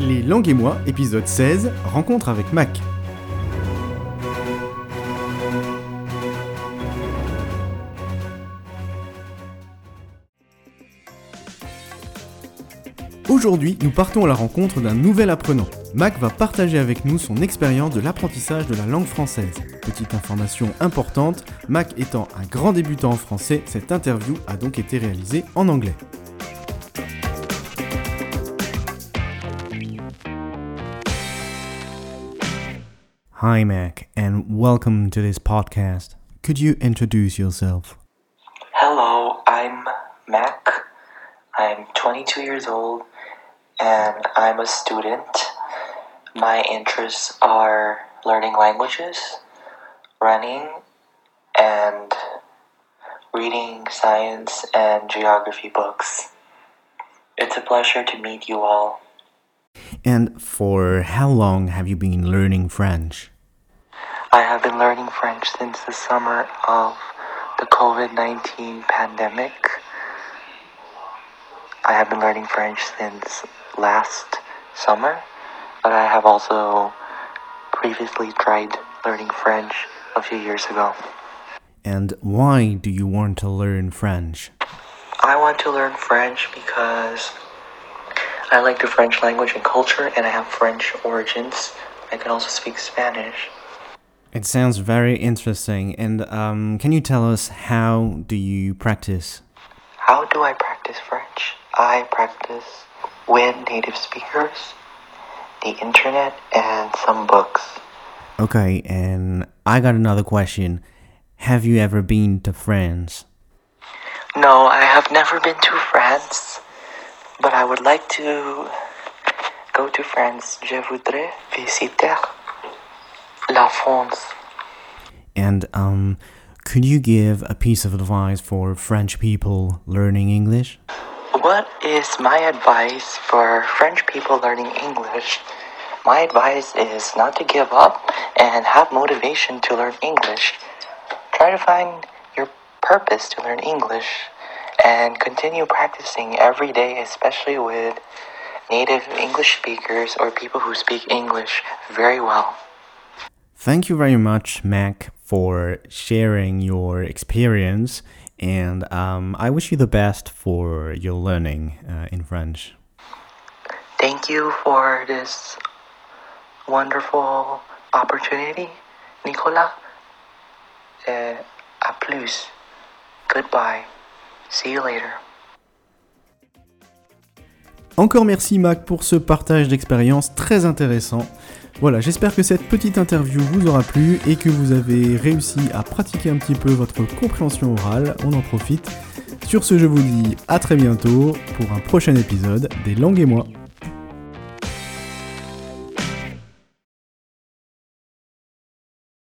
Les langues et moi, épisode 16, rencontre avec Mac. Aujourd'hui, nous partons à la rencontre d'un nouvel apprenant. Mac va partager avec nous son expérience de l'apprentissage de la langue française. Petite information importante, Mac étant un grand débutant en français, cette interview a donc été réalisée en anglais. Hi Mac, and welcome to this podcast. Could you introduce yourself? Hello, I'm Mac. I'm 22 years old and I'm a student. My interests are learning languages, running, and reading science and geography books. It's a pleasure to meet you all. And for how long have you been learning French? I have been learning French since the summer of the COVID 19 pandemic. I have been learning French since last summer, but I have also previously tried learning French a few years ago. And why do you want to learn French? I want to learn French because I like the French language and culture, and I have French origins. I can also speak Spanish. It sounds very interesting. And um, can you tell us how do you practice? How do I practice French? I practice with native speakers, the internet, and some books. Okay, and I got another question. Have you ever been to France? No, I have never been to France, but I would like to go to France. Je voudrais visiter France. And um, could you give a piece of advice for French people learning English? What is my advice for French people learning English? My advice is not to give up and have motivation to learn English. Try to find your purpose to learn English and continue practicing every day, especially with native English speakers or people who speak English very well. Thank you very much, Mac, for sharing your experience. And um, I wish you the best for your learning uh, in French. Thank you for this wonderful opportunity, Nicola. Uh, a plus. Goodbye. See you later. Encore merci Mac pour ce partage d'expérience très intéressant. Voilà, j'espère que cette petite interview vous aura plu et que vous avez réussi à pratiquer un petit peu votre compréhension orale. On en profite. Sur ce, je vous dis à très bientôt pour un prochain épisode des Langues et moi.